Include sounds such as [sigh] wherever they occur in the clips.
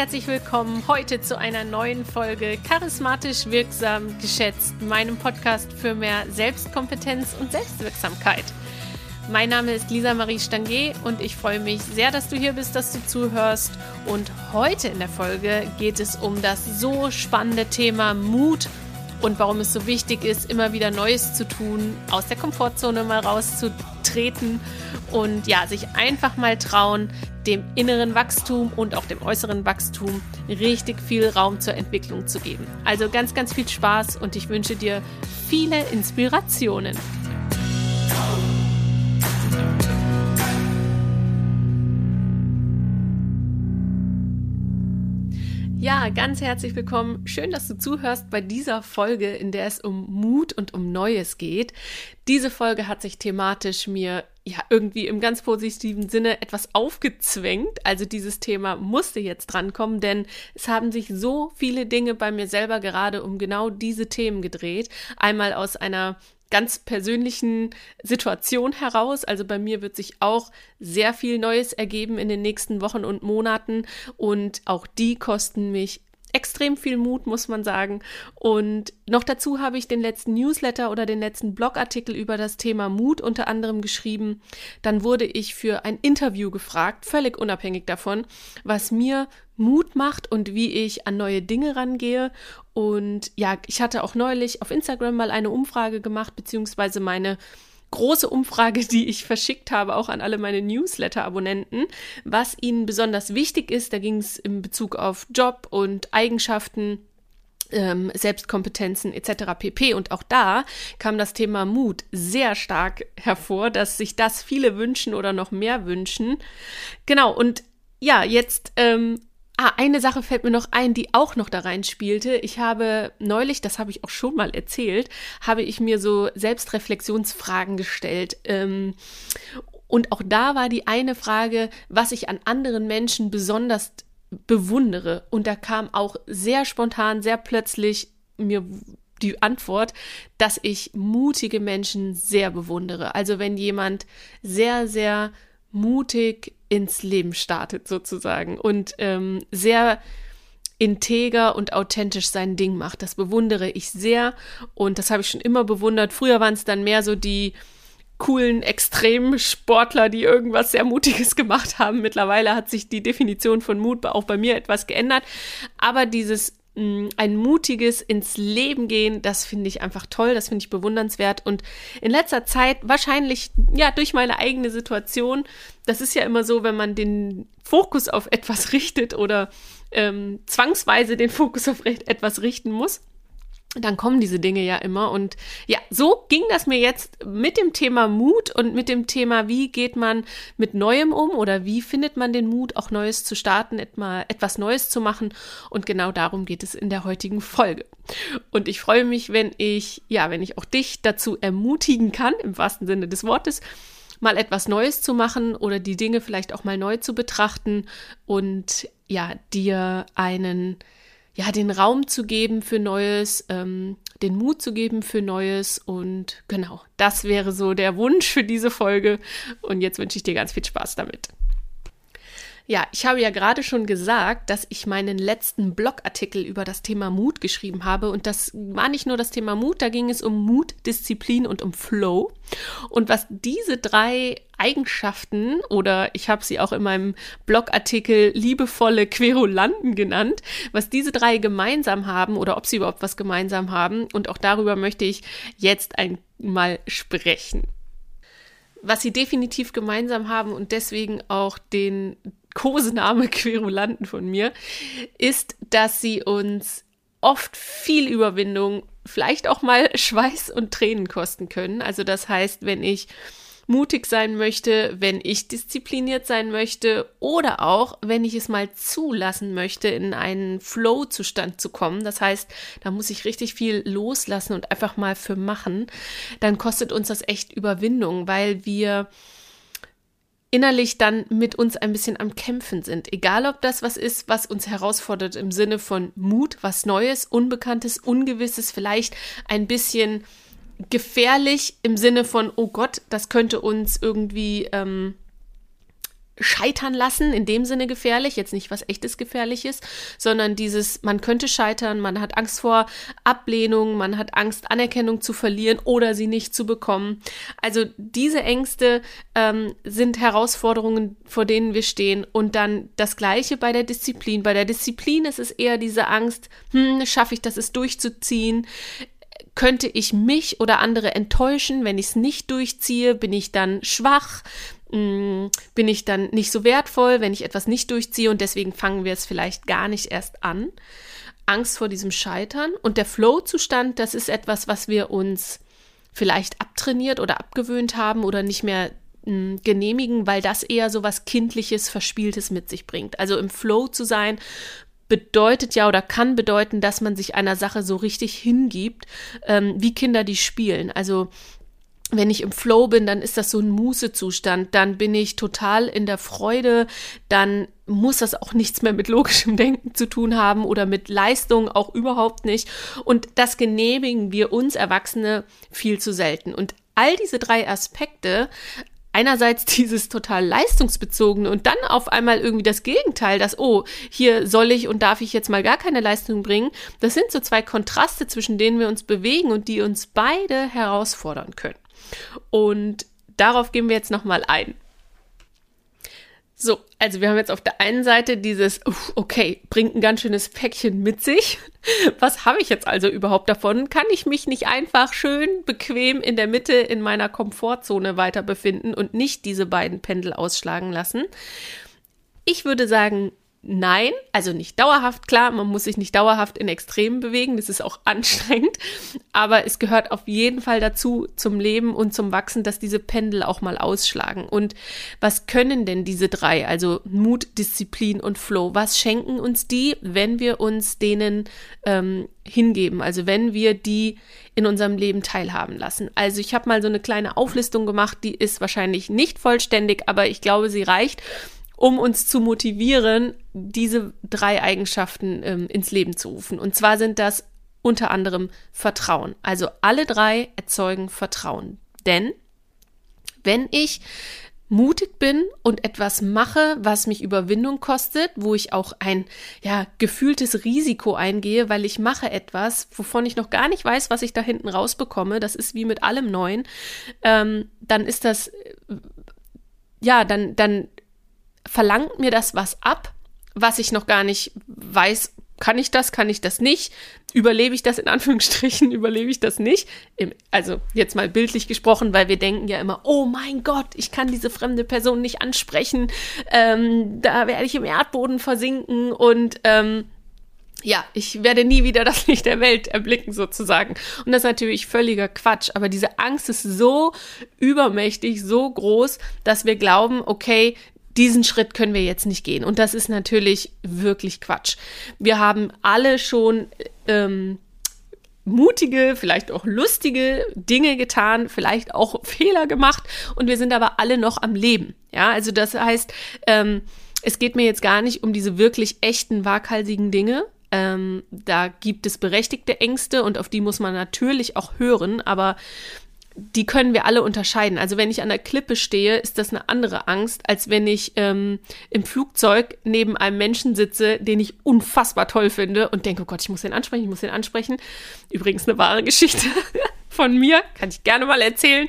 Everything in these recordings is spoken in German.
herzlich willkommen heute zu einer neuen Folge Charismatisch wirksam geschätzt, meinem Podcast für mehr Selbstkompetenz und Selbstwirksamkeit. Mein Name ist Lisa Marie Stangier und ich freue mich sehr, dass du hier bist, dass du zuhörst. Und heute in der Folge geht es um das so spannende Thema Mut und warum es so wichtig ist, immer wieder Neues zu tun, aus der Komfortzone mal rauszutreten und ja, sich einfach mal trauen, dem inneren Wachstum und auch dem äußeren Wachstum richtig viel Raum zur Entwicklung zu geben. Also ganz, ganz viel Spaß und ich wünsche dir viele Inspirationen. Ja, ganz herzlich willkommen. Schön, dass du zuhörst bei dieser Folge, in der es um Mut und um Neues geht. Diese Folge hat sich thematisch mir ja irgendwie im ganz positiven Sinne etwas aufgezwängt. Also dieses Thema musste jetzt drankommen, denn es haben sich so viele Dinge bei mir selber gerade um genau diese Themen gedreht. Einmal aus einer ganz persönlichen Situation heraus. Also bei mir wird sich auch sehr viel Neues ergeben in den nächsten Wochen und Monaten und auch die kosten mich extrem viel Mut, muss man sagen. Und noch dazu habe ich den letzten Newsletter oder den letzten Blogartikel über das Thema Mut unter anderem geschrieben. Dann wurde ich für ein Interview gefragt, völlig unabhängig davon, was mir Mut macht und wie ich an neue Dinge rangehe. Und ja, ich hatte auch neulich auf Instagram mal eine Umfrage gemacht, beziehungsweise meine große Umfrage, die ich verschickt habe, auch an alle meine Newsletter-Abonnenten, was ihnen besonders wichtig ist. Da ging es in Bezug auf Job und Eigenschaften ähm, Selbstkompetenzen etc. pp. Und auch da kam das Thema Mut sehr stark hervor, dass sich das viele wünschen oder noch mehr wünschen. Genau, und ja, jetzt ähm, Ah, eine Sache fällt mir noch ein, die auch noch da rein spielte. Ich habe neulich, das habe ich auch schon mal erzählt, habe ich mir so Selbstreflexionsfragen gestellt. Ähm, und auch da war die eine Frage, was ich an anderen Menschen besonders bewundere. Und da kam auch sehr spontan, sehr plötzlich mir die Antwort, dass ich mutige Menschen sehr bewundere. Also wenn jemand sehr, sehr mutig ins Leben startet sozusagen und ähm, sehr integer und authentisch sein Ding macht. Das bewundere ich sehr und das habe ich schon immer bewundert. Früher waren es dann mehr so die coolen Extremsportler, die irgendwas sehr Mutiges gemacht haben. Mittlerweile hat sich die Definition von Mut auch bei mir etwas geändert. Aber dieses ein mutiges ins Leben gehen, das finde ich einfach toll, das finde ich bewundernswert. Und in letzter Zeit wahrscheinlich ja durch meine eigene Situation, das ist ja immer so, wenn man den Fokus auf etwas [laughs] richtet oder ähm, zwangsweise den Fokus auf etwas richten muss, dann kommen diese Dinge ja immer. Und ja, so ging das mir jetzt mit dem Thema Mut und mit dem Thema, wie geht man mit Neuem um oder wie findet man den Mut, auch Neues zu starten, etwas Neues zu machen. Und genau darum geht es in der heutigen Folge. Und ich freue mich, wenn ich, ja, wenn ich auch dich dazu ermutigen kann, im wahrsten Sinne des Wortes, mal etwas Neues zu machen oder die Dinge vielleicht auch mal neu zu betrachten und ja, dir einen ja, den Raum zu geben für Neues, ähm, den Mut zu geben für Neues und genau, das wäre so der Wunsch für diese Folge und jetzt wünsche ich dir ganz viel Spaß damit. Ja, ich habe ja gerade schon gesagt, dass ich meinen letzten Blogartikel über das Thema Mut geschrieben habe. Und das war nicht nur das Thema Mut, da ging es um Mut, Disziplin und um Flow. Und was diese drei Eigenschaften oder ich habe sie auch in meinem Blogartikel liebevolle Querulanten genannt, was diese drei gemeinsam haben oder ob sie überhaupt was gemeinsam haben. Und auch darüber möchte ich jetzt einmal sprechen was sie definitiv gemeinsam haben und deswegen auch den Kosename [laughs] Querulanten von mir, ist, dass sie uns oft viel Überwindung, vielleicht auch mal Schweiß und Tränen kosten können. Also das heißt, wenn ich mutig sein möchte, wenn ich diszipliniert sein möchte oder auch, wenn ich es mal zulassen möchte, in einen Flow-Zustand zu kommen. Das heißt, da muss ich richtig viel loslassen und einfach mal für machen. Dann kostet uns das echt Überwindung, weil wir innerlich dann mit uns ein bisschen am Kämpfen sind. Egal, ob das was ist, was uns herausfordert im Sinne von Mut, was Neues, Unbekanntes, Ungewisses, vielleicht ein bisschen gefährlich im Sinne von, oh Gott, das könnte uns irgendwie ähm, scheitern lassen, in dem Sinne gefährlich, jetzt nicht was echtes gefährliches, sondern dieses, man könnte scheitern, man hat Angst vor Ablehnung, man hat Angst, Anerkennung zu verlieren oder sie nicht zu bekommen. Also diese Ängste ähm, sind Herausforderungen, vor denen wir stehen. Und dann das Gleiche bei der Disziplin. Bei der Disziplin ist es eher diese Angst, hm, schaffe ich das, es durchzuziehen? Könnte ich mich oder andere enttäuschen, wenn ich es nicht durchziehe? Bin ich dann schwach? Mm, bin ich dann nicht so wertvoll, wenn ich etwas nicht durchziehe und deswegen fangen wir es vielleicht gar nicht erst an. Angst vor diesem Scheitern und der Flow-Zustand, das ist etwas, was wir uns vielleicht abtrainiert oder abgewöhnt haben oder nicht mehr mh, mm, genehmigen, weil das eher so was kindliches, verspieltes mit sich bringt. Also im Flow zu sein bedeutet ja oder kann bedeuten, dass man sich einer Sache so richtig hingibt, ähm, wie Kinder die spielen. Also wenn ich im Flow bin, dann ist das so ein Mußezustand, dann bin ich total in der Freude, dann muss das auch nichts mehr mit logischem [laughs] Denken zu tun haben oder mit Leistung auch überhaupt nicht. Und das genehmigen wir uns Erwachsene viel zu selten. Und all diese drei Aspekte einerseits dieses total leistungsbezogene und dann auf einmal irgendwie das Gegenteil, dass, oh, hier soll ich und darf ich jetzt mal gar keine Leistung bringen. Das sind so zwei Kontraste, zwischen denen wir uns bewegen und die uns beide herausfordern können. Und darauf gehen wir jetzt nochmal ein. So, also wir haben jetzt auf der einen Seite dieses, okay, bringt ein ganz schönes Päckchen mit sich. Was habe ich jetzt also überhaupt davon? Kann ich mich nicht einfach schön bequem in der Mitte in meiner Komfortzone weiter befinden und nicht diese beiden Pendel ausschlagen lassen? Ich würde sagen, Nein, also nicht dauerhaft, klar, man muss sich nicht dauerhaft in Extremen bewegen, das ist auch [laughs] anstrengend, aber es gehört auf jeden Fall dazu zum Leben und zum Wachsen, dass diese Pendel auch mal ausschlagen. Und was können denn diese drei, also Mut, Disziplin und Flow, was schenken uns die, wenn wir uns denen ähm, hingeben, also wenn wir die in unserem Leben teilhaben lassen. Also ich habe mal so eine kleine Auflistung gemacht, die ist wahrscheinlich nicht vollständig, aber ich glaube, sie reicht um uns zu motivieren, diese drei Eigenschaften ähm, ins Leben zu rufen. Und zwar sind das unter anderem Vertrauen. Also alle drei erzeugen Vertrauen. Denn wenn ich mutig bin und etwas mache, was mich Überwindung kostet, wo ich auch ein ja gefühltes Risiko eingehe, weil ich mache etwas, wovon ich noch gar nicht weiß, was ich da hinten rausbekomme. Das ist wie mit allem Neuen. Ähm, dann ist das äh, ja dann dann verlangt mir das was ab, was ich noch gar nicht weiß, kann ich das, kann ich das nicht? Überlebe ich das in Anführungsstrichen, [laughs] überlebe ich das nicht? Also jetzt mal bildlich gesprochen, weil wir denken ja immer, oh mein Gott, ich kann diese fremde Person nicht ansprechen, ähm, da werde ich im Erdboden versinken und ähm, ja, ich werde nie wieder das [laughs] Licht der Welt erblicken sozusagen. Und das ist natürlich völliger Quatsch. Aber diese Angst ist so übermächtig, so groß, dass wir glauben, okay, diesen Schritt können wir jetzt nicht gehen. Und das ist natürlich wirklich Quatsch. Wir haben alle schon ähm, mutige, vielleicht auch lustige Dinge getan, vielleicht auch [laughs] Fehler gemacht und wir sind aber alle noch am Leben. Ja, also das heißt, ähm, es geht mir jetzt gar nicht um diese wirklich echten, waghalsigen Dinge. Ähm, da gibt es berechtigte Ängste und auf die muss man natürlich auch hören, aber die können wir alle unterscheiden. Also wenn ich an der Klippe stehe, ist das eine andere Angst, als wenn ich ähm, im Flugzeug neben einem Menschen sitze, den ich unfassbar toll finde und denke, oh Gott, ich muss den ansprechen, ich muss den ansprechen. Übrigens eine wahre Geschichte [laughs] von mir, kann ich gerne mal erzählen.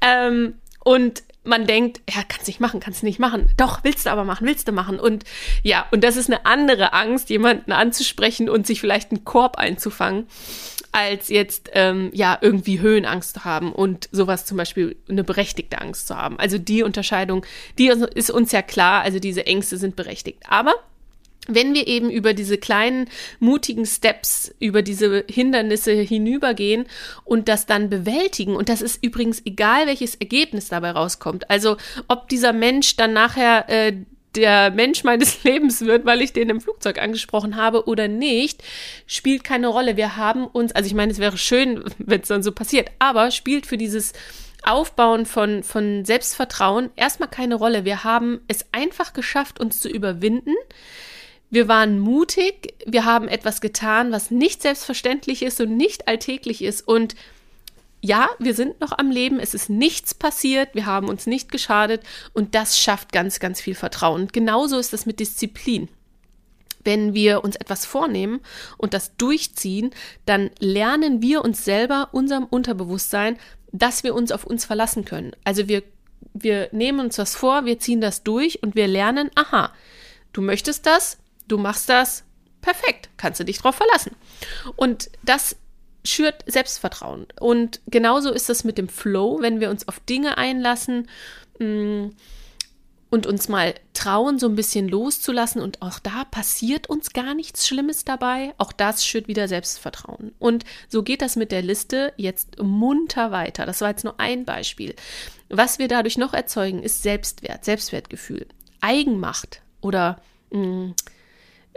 Ähm, und man denkt, ja, kannst nicht machen, kannst nicht machen. Doch, willst du aber machen, willst du machen. Und ja, und das ist eine andere Angst, jemanden anzusprechen und sich vielleicht einen Korb einzufangen als jetzt ähm, ja irgendwie Höhenangst zu haben und sowas zum Beispiel eine berechtigte Angst zu haben. Also die Unterscheidung, die ist uns ja klar, also diese Ängste sind berechtigt. Aber wenn wir eben über diese kleinen, mutigen Steps, über diese Hindernisse hinübergehen und das dann bewältigen, und das ist übrigens egal, welches Ergebnis dabei rauskommt, also ob dieser Mensch dann nachher äh, der Mensch meines [laughs] Lebens wird, weil ich den im Flugzeug angesprochen habe oder nicht, spielt keine Rolle. Wir haben uns, also ich meine, es wäre schön, [laughs] wenn es dann so passiert, aber spielt für dieses Aufbauen von, von Selbstvertrauen erstmal keine Rolle. Wir haben es einfach geschafft, uns zu überwinden. Wir waren mutig, wir haben etwas getan, was nicht selbstverständlich ist und nicht alltäglich ist und ja, wir sind noch am Leben, es ist nichts passiert, wir haben uns nicht geschadet und das schafft ganz, ganz viel Vertrauen. Und genauso ist das mit Disziplin. Wenn wir uns etwas vornehmen und das durchziehen, dann lernen wir uns selber, unserem Unterbewusstsein, dass wir uns auf uns verlassen können. Also wir, wir nehmen uns was vor, wir ziehen das durch und wir lernen, aha, du möchtest das, du machst das, perfekt, kannst du dich drauf verlassen. Und das schürt Selbstvertrauen. Und genauso ist das mit dem Flow, wenn wir uns auf Dinge einlassen mm, und uns mal trauen, so ein bisschen loszulassen. Und auch da passiert uns gar nichts Schlimmes dabei. Auch das schürt wieder Selbstvertrauen. Und so geht das mit der Liste jetzt munter weiter. Das war jetzt nur ein Beispiel. Was wir dadurch noch erzeugen, ist Selbstwert, Selbstwertgefühl, Eigenmacht oder mh, mm,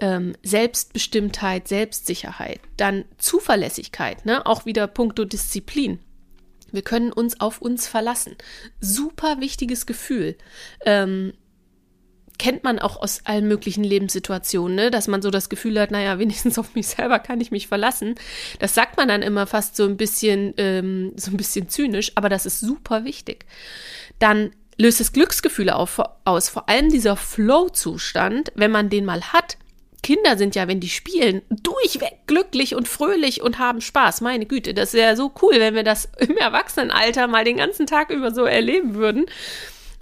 ähm, Selbstbestimmtheit, Selbstsicherheit, dann Zuverlässigkeit, ne? auch wieder puncto Disziplin. Wir können uns auf uns verlassen. Super wichtiges Gefühl. Ähm, kennt man auch aus allen möglichen Lebenssituationen, ne? dass man so das Gefühl hat, naja, wenigstens auf mich selber kann ich mich verlassen. Das sagt man dann immer fast so ein bisschen, ähm, so ein bisschen zynisch, aber das ist super wichtig. Dann löst es Glücksgefühle auf, aus, vor allem dieser Flow-Zustand, wenn man den mal hat, Kinder sind ja, wenn die spielen, durchweg glücklich und fröhlich und haben Spaß. Meine Güte, das wäre so cool, wenn wir das [laughs] im Erwachsenenalter mal den ganzen Tag über so erleben würden.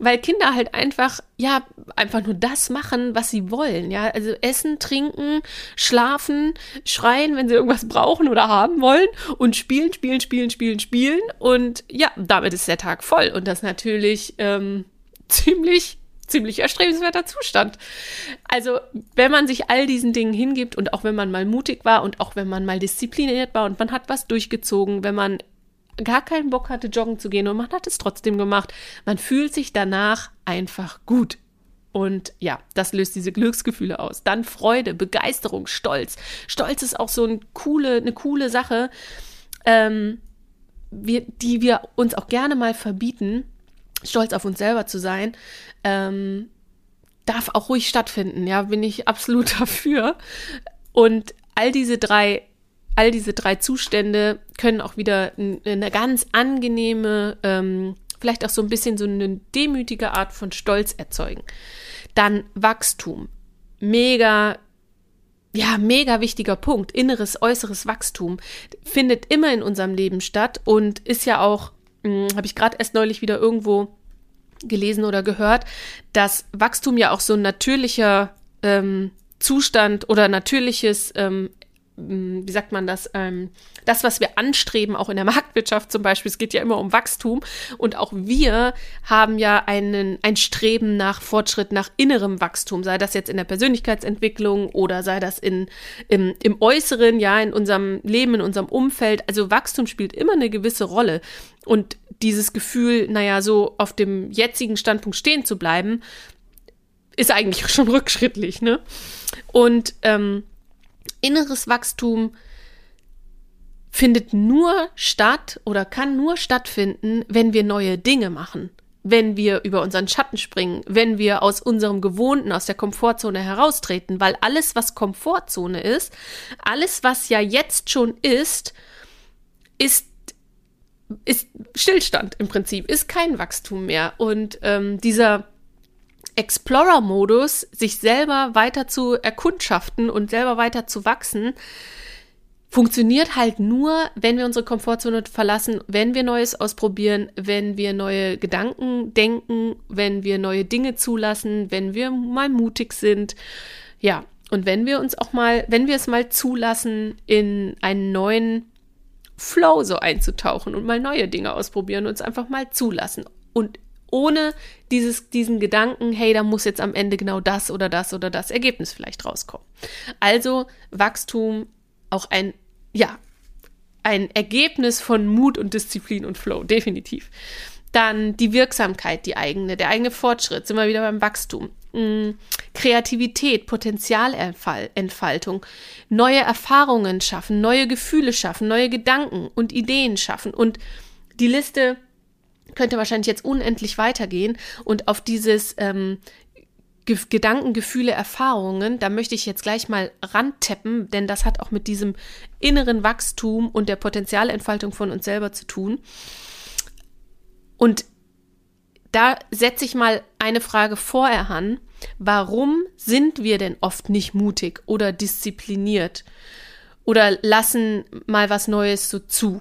Weil Kinder halt einfach, ja, einfach nur das machen, was sie wollen. Ja, also essen, trinken, schlafen, schreien, wenn sie irgendwas brauchen oder haben wollen und spielen, spielen, spielen, spielen, spielen. Und ja, damit ist der Tag voll. Und das natürlich ähm, [laughs] ziemlich ziemlich erstrebenswerter Zustand. Also, wenn man sich all diesen Dingen hingibt und auch wenn man mal mutig war und auch wenn man mal diszipliniert war und man hat was durchgezogen, wenn man gar keinen Bock hatte, joggen zu gehen und man hat es trotzdem gemacht, man fühlt sich danach einfach gut. Und ja, das löst diese Glücksgefühle aus. Dann Freude, Begeisterung, Stolz. Stolz ist auch so eine coole, eine coole Sache, ähm, wir, die wir uns auch gerne mal verbieten, stolz auf uns selber zu sein, ähm, darf auch ruhig stattfinden. Ja, bin ich absolut [laughs] dafür. Und all diese drei, all diese drei Zustände können auch wieder eine ganz angenehme, ähm, vielleicht auch so ein bisschen so eine demütige Art von Stolz erzeugen. Dann Wachstum. Mega ja, mega wichtiger Punkt. Inneres, äußeres Wachstum findet immer in unserem Leben statt und ist ja auch, habe ich gerade erst neulich wieder irgendwo gelesen oder gehört, dass Wachstum ja auch so ein natürlicher ähm, Zustand oder natürliches, ähm, wie sagt man das, ähm, das, was wir anstreben, auch in der [laughs] Marktwirtschaft zum Beispiel, es geht ja immer um Wachstum und auch wir haben ja einen, ein Streben nach Fortschritt, nach innerem Wachstum, sei das jetzt in der Persönlichkeitsentwicklung oder sei das in, im, im Äußeren, ja, in unserem Leben, in unserem Umfeld. Also Wachstum spielt immer eine gewisse Rolle. Und dieses Gefühl, naja, so auf dem jetzigen Standpunkt stehen zu bleiben, ist eigentlich [laughs] schon rückschrittlich, ne? Und ähm, inneres Wachstum findet nur statt oder kann nur stattfinden, wenn wir neue Dinge machen, wenn wir über unseren Schatten springen, wenn wir aus unserem Gewohnten, aus der Komfortzone heraustreten, weil alles, was Komfortzone ist, alles, was ja jetzt schon ist, ist ist Stillstand im Prinzip, ist kein Wachstum mehr. Und ähm, dieser Explorer-Modus, sich selber weiter zu erkundschaften und selber weiter zu wachsen, funktioniert halt nur, wenn wir unsere Komfortzone verlassen, wenn wir Neues ausprobieren, wenn wir neue Gedanken denken, wenn wir neue Dinge zulassen, wenn wir mal mutig sind. Ja, und wenn wir uns auch mal, wenn wir es mal zulassen, in einen neuen Flow so einzutauchen und mal neue Dinge ausprobieren und es einfach mal zulassen. Und ohne dieses, diesen Gedanken, hey, da muss jetzt am Ende genau das oder das oder das Ergebnis vielleicht rauskommen. Also Wachstum auch ein, ja, ein Ergebnis von Mut und Disziplin und Flow, definitiv. Dann die Wirksamkeit, die eigene, der eigene Fortschritt, sind wir wieder beim Wachstum. Mm, Kreativität, Potenzialentfaltung, neue Erfahrungen schaffen, neue Gefühle schaffen, neue Gedanken und Ideen schaffen. Und die Liste könnte wahrscheinlich jetzt unendlich weitergehen und auf dieses ähm, Ge Gedanken, Gefühle, Erfahrungen, da möchte ich jetzt gleich mal rantappen, denn das hat auch mit diesem inneren Wachstum und der Potenzialentfaltung von uns selber zu tun. Und da setze ich mal eine Frage vorher an. Warum sind wir denn oft nicht mutig oder diszipliniert oder lassen mal was Neues so zu?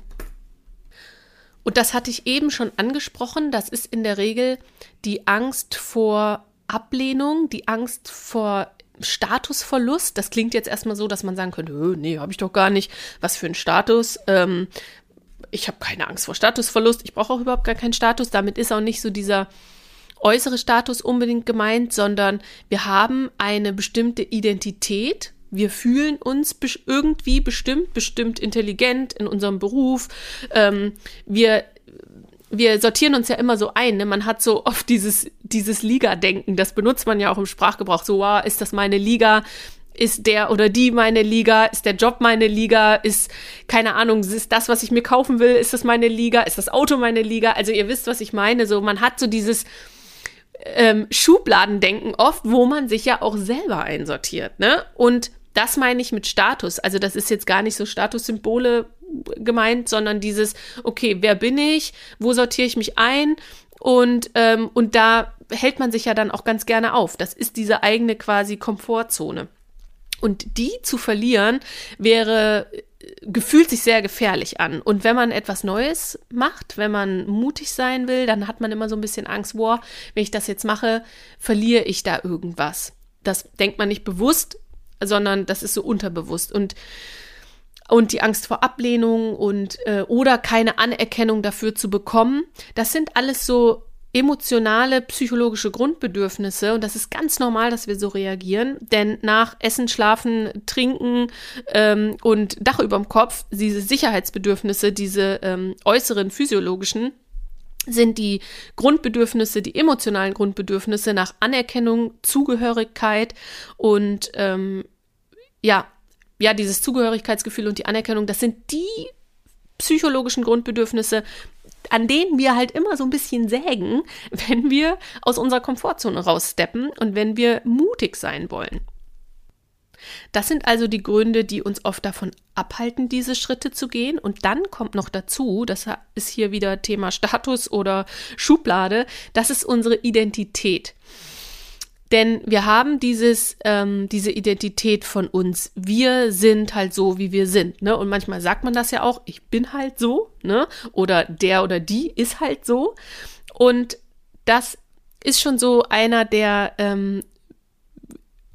Und das hatte ich eben schon angesprochen. Das ist in der Regel die Angst vor Ablehnung, die Angst vor Statusverlust. Das klingt jetzt erstmal so, dass man sagen könnte, nee, habe ich doch gar nicht. Was für ein Status? Ähm, ich habe keine Angst vor Statusverlust. Ich brauche auch überhaupt gar keinen Status. Damit ist auch nicht so dieser äußere Status unbedingt gemeint, sondern wir haben eine bestimmte Identität. Wir fühlen uns irgendwie bestimmt, bestimmt intelligent in unserem Beruf. Ähm, wir wir sortieren uns ja immer so ein. Ne? Man hat so oft dieses, dieses Liga-Denken. Das benutzt man ja auch im Sprachgebrauch. So, wow, ist das meine Liga? Ist der oder die meine Liga? Ist der Job meine Liga? Ist, keine Ahnung, ist das, was ich mir kaufen will, ist das meine Liga? Ist das Auto meine Liga? Also ihr wisst, was ich meine. So, man hat so dieses ähm, Schubladendenken oft, wo man sich ja auch selber einsortiert. Ne? Und das meine ich mit Status. Also das ist jetzt gar nicht so Statussymbole gemeint, sondern dieses, okay, wer bin ich? Wo sortiere ich mich ein? Und, ähm, und da hält man sich ja dann auch ganz gerne auf. Das ist diese eigene quasi Komfortzone. Und die zu verlieren wäre gefühlt sich sehr gefährlich an. Und wenn man etwas Neues macht, wenn man mutig sein will, dann hat man immer so ein bisschen Angst, boah, wenn ich das jetzt mache, verliere ich da irgendwas. Das denkt man nicht bewusst, sondern das ist so unterbewusst. Und und die Angst vor Ablehnung und äh, oder keine Anerkennung dafür zu bekommen, das sind alles so emotionale, psychologische Grundbedürfnisse und das ist ganz normal, dass wir so reagieren, denn nach Essen, Schlafen, Trinken ähm, und Dach überm Kopf, diese Sicherheitsbedürfnisse, diese ähm, äußeren physiologischen, sind die Grundbedürfnisse, die emotionalen Grundbedürfnisse nach Anerkennung, Zugehörigkeit und ähm, ja, ja, dieses Zugehörigkeitsgefühl und die Anerkennung, das sind die psychologischen Grundbedürfnisse, an denen wir halt immer so ein bisschen sägen, [laughs] wenn wir aus unserer Komfortzone raussteppen und wenn wir mutig sein wollen. Das sind also die Gründe, die uns oft davon abhalten, diese Schritte zu gehen. Und dann kommt noch dazu, das ist hier wieder Thema Status oder Schublade, das ist unsere Identität. Denn wir haben dieses, ähm, diese Identität von uns. Wir sind halt so, wie wir sind. Ne? Und manchmal sagt man das ja auch, ich bin halt so, ne? Oder der oder die ist halt so. Und das ist schon so einer der ähm,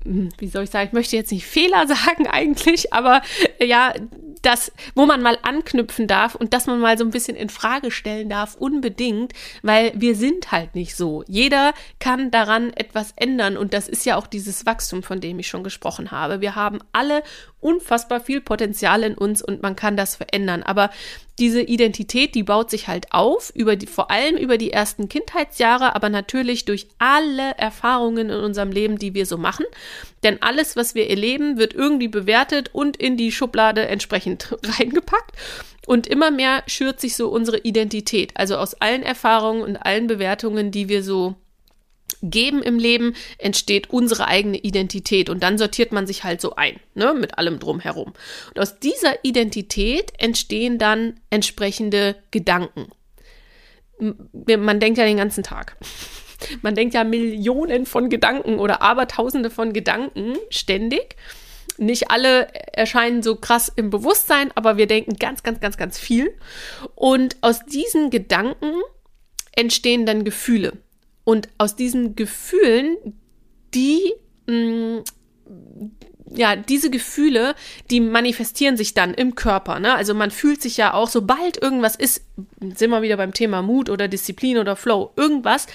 wie soll ich sagen, ich möchte jetzt nicht Fehler [laughs] sagen eigentlich, aber ja, das, wo man mal anknüpfen darf und dass man mal so ein bisschen in Frage stellen darf, unbedingt, weil wir sind halt nicht so. Jeder kann daran etwas ändern und das ist ja auch dieses Wachstum, von dem ich schon gesprochen habe. Wir haben alle unfassbar viel Potenzial in uns und man kann das verändern. Aber diese Identität, die baut sich halt auf, über die, vor allem über die ersten Kindheitsjahre, aber natürlich durch alle Erfahrungen in unserem Leben, die wir so machen. Denn alles, was wir erleben, wird irgendwie bewertet und in die Schublade entsprechend [laughs] reingepackt. Und immer mehr schürt sich so unsere Identität. Also aus allen Erfahrungen und allen Bewertungen, die wir so geben im Leben, entsteht unsere eigene Identität und dann sortiert man sich halt so ein, ne, mit allem drumherum. Und aus dieser Identität entstehen dann entsprechende Gedanken. Man denkt ja den ganzen Tag. [laughs] Man denkt ja Millionen von Gedanken oder Abertausende von Gedanken ständig. Nicht alle erscheinen so krass im Bewusstsein, aber wir denken ganz, ganz, ganz, ganz viel. Und aus diesen Gedanken entstehen dann Gefühle. Und aus diesen Gefühlen, die, mh, mm, ja, diese Gefühle, die manifestieren sich dann im Körper. Ne? Also man fühlt sich ja auch, sobald irgendwas ist, sind wir wieder beim Thema Mut oder Disziplin oder Flow, irgendwas,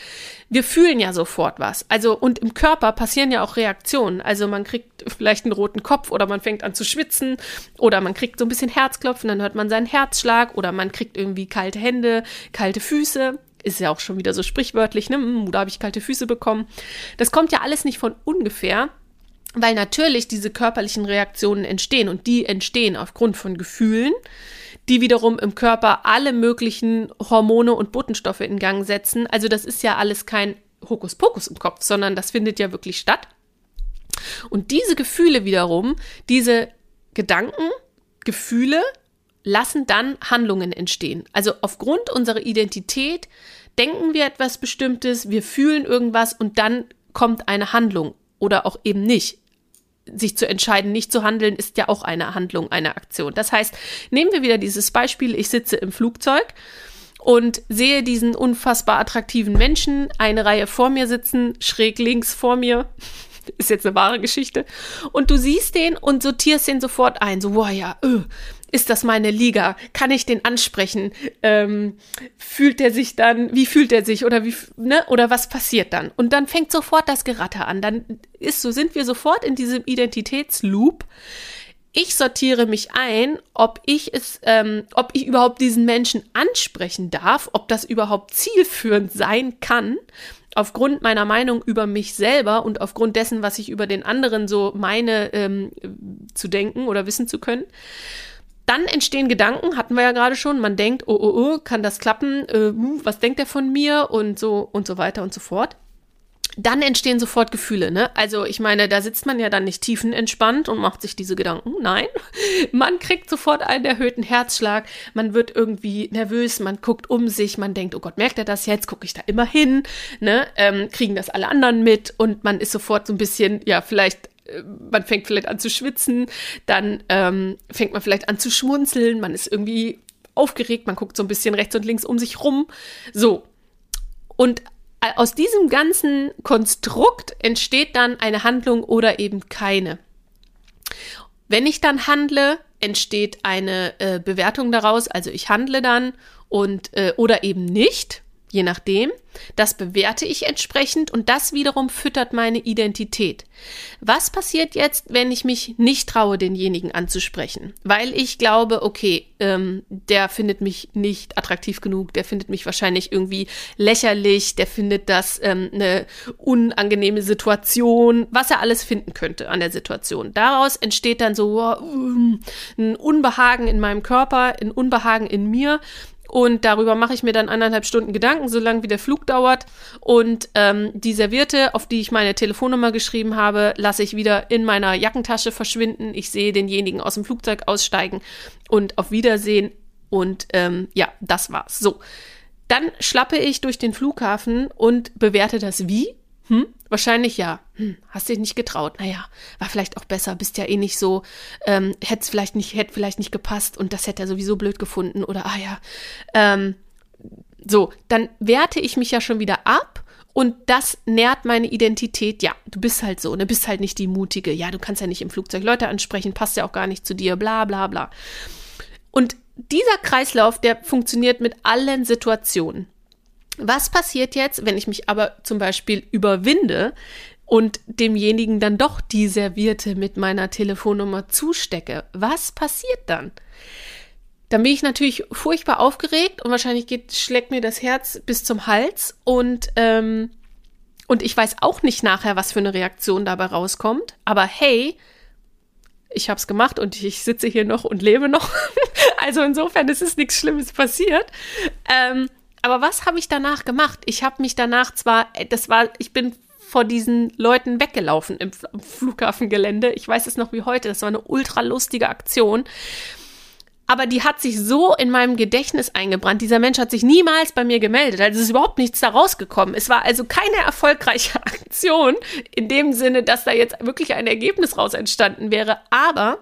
wir fühlen ja sofort was. Also und im Körper passieren ja auch Reaktionen. Also man kriegt vielleicht einen roten Kopf oder man fängt an zu schwitzen oder man kriegt so ein bisschen Herzklopfen, dann hört man seinen Herzschlag oder man kriegt irgendwie kalte Hände, kalte Füße ist ja auch schon wieder so sprichwörtlich, ne? Hm, da habe ich kalte Füße bekommen. Das kommt ja alles nicht von ungefähr, weil natürlich diese körperlichen Reaktionen entstehen und die entstehen aufgrund von Gefühlen, die wiederum im Körper alle möglichen Hormone und Botenstoffe in Gang setzen. Also das ist ja alles kein Hokuspokus im Kopf, sondern das findet ja wirklich statt. Und diese Gefühle wiederum, diese Gedanken, Gefühle lassen dann Handlungen entstehen. Also aufgrund unserer Identität denken wir etwas Bestimmtes, wir fühlen irgendwas und dann kommt eine Handlung oder auch eben nicht. Sich zu entscheiden, nicht zu handeln, ist ja auch eine Handlung, eine Aktion. Das heißt, nehmen wir wieder dieses Beispiel, ich sitze im Flugzeug und sehe diesen unfassbar attraktiven Menschen, eine Reihe vor mir sitzen, schräg links vor mir, [laughs] ist jetzt eine wahre Geschichte, und du siehst den und sortierst den sofort ein, so, boah, ja, öh, ist das meine Liga? Kann ich den ansprechen? Ähm, fühlt er sich dann, wie fühlt er sich oder wie, ne, oder was passiert dann? Und dann fängt sofort das Geratter an. Dann ist so, sind wir sofort in diesem Identitätsloop. Ich sortiere mich ein, ob ich es, ähm, ob ich überhaupt diesen Menschen ansprechen darf, ob das überhaupt zielführend sein kann aufgrund meiner Meinung über mich selber und aufgrund dessen, was ich über den anderen so meine ähm, zu denken oder wissen zu können. Dann entstehen Gedanken, hatten wir ja gerade schon. Man denkt, oh, oh, oh, kann das klappen? Äh, hm, was denkt er von mir? Und so und so weiter und so fort dann entstehen sofort Gefühle, ne? Also ich meine, da sitzt man ja dann nicht tiefenentspannt und macht sich diese Gedanken. Nein, [laughs] man kriegt sofort einen erhöhten Herzschlag, man wird irgendwie nervös, man guckt um sich, man denkt, oh Gott, merkt er das jetzt? Gucke ich da immer hin? Ne? Ähm, kriegen das alle anderen mit? Und man ist sofort so ein bisschen, ja, vielleicht man fängt vielleicht an zu schwitzen, dann ähm, fängt man vielleicht an zu schmunzeln, man ist irgendwie aufgeregt, man guckt so ein bisschen rechts und links um sich rum. So. Und aus diesem ganzen Konstrukt entsteht dann eine Handlung oder eben keine. Wenn ich dann handle, entsteht eine äh, Bewertung daraus, also ich handle dann und äh, oder eben nicht je nachdem. Das bewerte ich entsprechend und das wiederum füttert meine Identität. Was passiert jetzt, wenn ich mich nicht traue, denjenigen anzusprechen? Weil ich glaube, okay, ähm, der findet mich nicht attraktiv genug, der findet mich wahrscheinlich irgendwie lächerlich, der findet das ähm, eine unangenehme Situation, was er alles finden könnte an der Situation. Daraus entsteht dann so uh, ein Unbehagen in meinem Körper, ein Unbehagen in mir und darüber mache ich mir dann anderthalb Stunden Gedanken, solange wie der Flug dauert. Und ähm, die Servierte, auf die ich meine Telefonnummer geschrieben habe, lasse ich wieder in meiner Jackentasche verschwinden. Ich sehe denjenigen aus dem Flugzeug aussteigen und auf Wiedersehen. Und ähm, ja, das war's. So. Dann schlappe ich durch den Flughafen und bewerte das wie. Hm? Wahrscheinlich ja. Hm, hast dich nicht getraut. Naja, war vielleicht auch besser, bist ja eh nicht so, ähm, hätte vielleicht nicht, hätte vielleicht nicht gepasst und das hätte er sowieso blöd gefunden oder ah ja. Ähm, so, dann werte ich mich ja schon wieder ab und das nährt meine Identität. Ja, du bist halt so, ne, bist halt nicht die mutige. Ja, du kannst ja nicht im Flugzeug Leute ansprechen, passt ja auch gar nicht zu dir, bla bla bla. Und dieser Kreislauf, der funktioniert mit allen Situationen. Was passiert jetzt, wenn ich mich aber zum Beispiel überwinde und demjenigen dann doch die Servierte mit meiner Telefonnummer zustecke? Was passiert dann? Dann bin ich natürlich furchtbar aufgeregt und wahrscheinlich geht, schlägt mir das Herz bis zum Hals und, ähm, und ich weiß auch nicht nachher, was für eine Reaktion dabei rauskommt. Aber hey, ich habe es gemacht und ich sitze hier noch und lebe noch. [laughs] also insofern ist es nichts Schlimmes passiert. Ähm, aber was habe ich danach gemacht? Ich habe mich danach zwar, äh, das war, ich bin vor diesen Leuten weggelaufen im Flughafengelände. Ich weiß es noch wie heute. Das war eine ultra lustige Aktion. Aber die hat sich so in meinem Gedächtnis eingebrannt. Dieser Mensch hat sich niemals bei mir gemeldet. Also es ist überhaupt nichts da rausgekommen. Es war also keine erfolgreiche [laughs] Aktion in dem Sinne, dass da jetzt wirklich ein Ergebnis raus entstanden wäre. Aber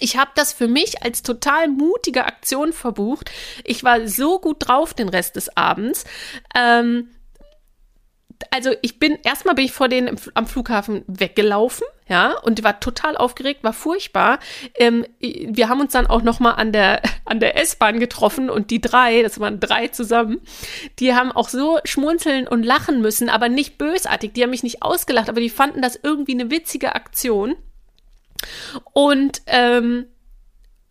ich habe das für mich als total mutige Aktion verbucht. Ich war so gut drauf den Rest des Abends. Ähm, also ich bin erstmal bin ich vor denen am Flughafen weggelaufen, ja, und war total aufgeregt, war furchtbar. Ähm, wir haben uns dann auch noch mal an der [laughs] an der S-Bahn getroffen und die drei, das waren drei zusammen, die haben auch so schmunzeln und lachen müssen, aber nicht bösartig. Die haben mich nicht ausgelacht, aber die fanden das irgendwie eine witzige Aktion. Und ähm,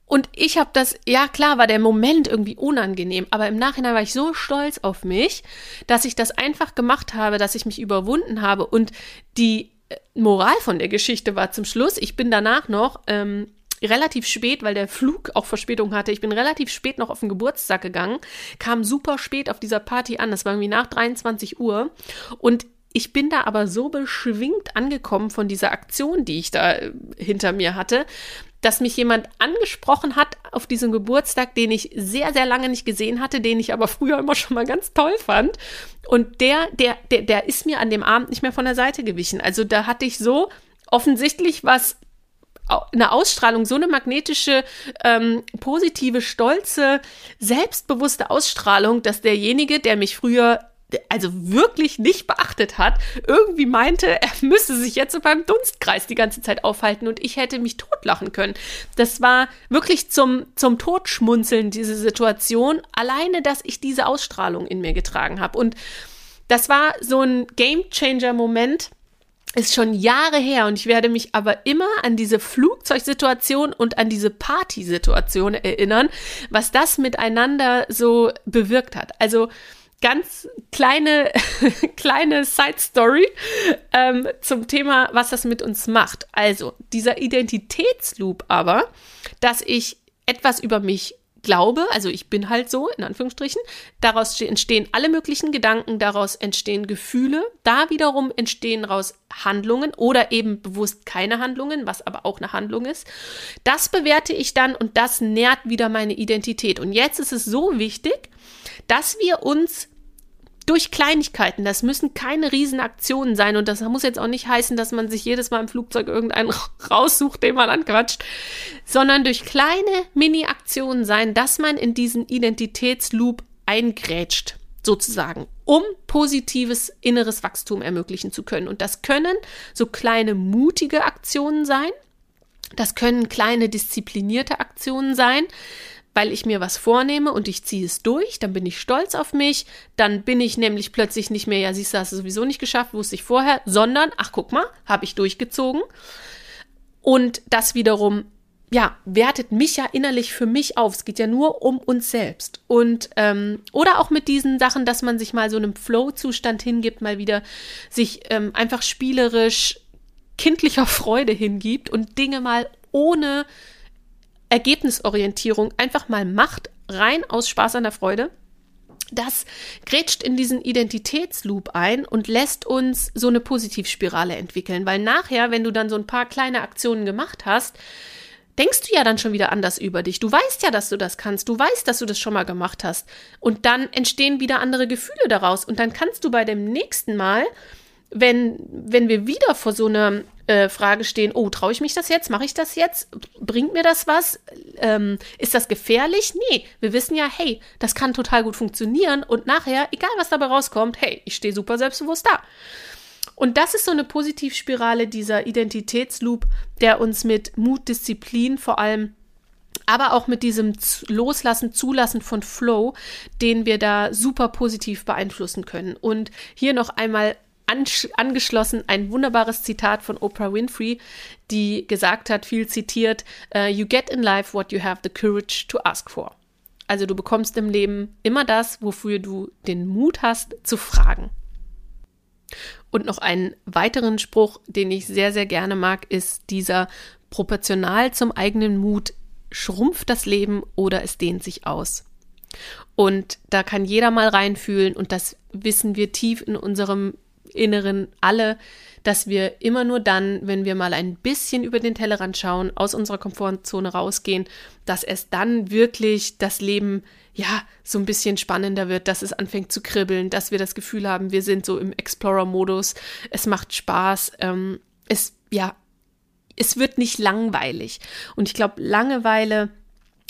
und ich habe das, ja klar, war der Moment irgendwie unangenehm, aber im Nachhinein war ich so stolz auf mich, dass ich das einfach gemacht habe, dass ich mich überwunden habe. Und die äh, Moral von der Geschichte war zum Schluss, ich bin danach noch ähm, relativ spät, weil der Flug auch Verspätung hatte. Ich bin relativ spät noch auf den Geburtstag gegangen, kam super spät auf dieser Party an. Das war irgendwie nach 23 Uhr. Und ich bin da aber so beschwingt angekommen von dieser Aktion, die ich da äh, hinter mir hatte, dass mich jemand angesprochen hat auf diesem Geburtstag, den ich sehr, sehr lange nicht gesehen hatte, den ich aber früher immer schon mal ganz toll fand. Und der, der, der, der ist mir an dem Abend nicht mehr von der Seite gewichen. Also da hatte ich so offensichtlich was eine Ausstrahlung, so eine magnetische, ähm, positive, stolze, selbstbewusste Ausstrahlung, dass derjenige, der mich früher also wirklich nicht beachtet hat, irgendwie meinte, er müsse sich jetzt so beim Dunstkreis die ganze Zeit aufhalten und ich hätte mich totlachen können. Das war wirklich zum, zum Totschmunzeln, diese Situation, alleine, dass ich diese Ausstrahlung in mir getragen habe. Und das war so ein Gamechanger-Moment, ist schon Jahre her und ich werde mich aber immer an diese Flugzeugsituation und an diese Partysituation erinnern, was das miteinander so bewirkt hat. Also ganz kleine, [laughs] kleine Side Story ähm, zum Thema, was das mit uns macht. Also dieser Identitätsloop aber, dass ich etwas über mich glaube, also ich bin halt so, in Anführungsstrichen, daraus entstehen alle möglichen Gedanken, daraus entstehen Gefühle, da wiederum entstehen daraus Handlungen oder eben bewusst keine Handlungen, was aber auch eine Handlung ist. Das bewerte ich dann und das nährt wieder meine Identität. Und jetzt ist es so wichtig, dass wir uns durch Kleinigkeiten. Das müssen keine Riesenaktionen sein und das muss jetzt auch nicht heißen, dass man sich jedes Mal im Flugzeug irgendeinen [laughs] raussucht, den man anquatscht, sondern durch kleine Mini-Aktionen sein, dass man in diesen Identitätsloop eingrätscht, sozusagen, um positives inneres Wachstum ermöglichen zu können. Und das können so kleine mutige Aktionen sein. Das können kleine disziplinierte Aktionen sein weil ich mir was vornehme und ich ziehe es durch, dann bin ich stolz auf mich, dann bin ich nämlich plötzlich nicht mehr, ja, siehst du, hast du sowieso nicht geschafft, wusste ich vorher, sondern, ach guck mal, habe ich durchgezogen. Und das wiederum, ja, wertet mich ja innerlich für mich auf. Es geht ja nur um uns selbst. Und, ähm, oder auch mit diesen Sachen, dass man sich mal so einem Flow-Zustand hingibt, mal wieder sich ähm, einfach spielerisch kindlicher Freude hingibt und Dinge mal ohne Ergebnisorientierung einfach mal macht, rein aus Spaß an der Freude, das grätscht in diesen Identitätsloop ein und lässt uns so eine Positivspirale entwickeln, weil nachher, wenn du dann so ein paar kleine Aktionen gemacht hast, denkst du ja dann schon wieder anders über dich. Du weißt ja, dass du das kannst. Du weißt, dass du das schon mal gemacht hast. Und dann entstehen wieder andere Gefühle daraus. Und dann kannst du bei dem nächsten Mal wenn, wenn wir wieder vor so einer äh, Frage stehen, oh, traue ich mich das jetzt? Mache ich das jetzt? Bringt mir das was? Ähm, ist das gefährlich? Nee, wir wissen ja, hey, das kann total gut funktionieren und nachher, egal was dabei rauskommt, hey, ich stehe super selbstbewusst da. Und das ist so eine Positivspirale, dieser Identitätsloop, der uns mit Mut, Disziplin vor allem aber auch mit diesem Loslassen, Zulassen von Flow, den wir da super positiv beeinflussen können. Und hier noch einmal angeschlossen ein wunderbares Zitat von Oprah Winfrey, die gesagt hat, viel zitiert, uh, You get in life what you have the courage to ask for. Also du bekommst im Leben immer das, wofür du den Mut hast zu fragen. Und noch einen weiteren Spruch, den ich sehr, sehr gerne mag, ist dieser proportional zum eigenen Mut schrumpft das Leben oder es dehnt sich aus. Und da kann jeder mal reinfühlen und das wissen wir tief in unserem Inneren alle, dass wir immer nur dann, wenn wir mal ein bisschen über den Tellerrand schauen, aus unserer Komfortzone rausgehen, dass es dann wirklich das Leben ja so ein bisschen spannender wird, dass es anfängt zu kribbeln, dass wir das Gefühl haben, wir sind so im Explorer-Modus, es macht Spaß, ähm, es ja, es wird nicht langweilig. Und ich glaube, Langeweile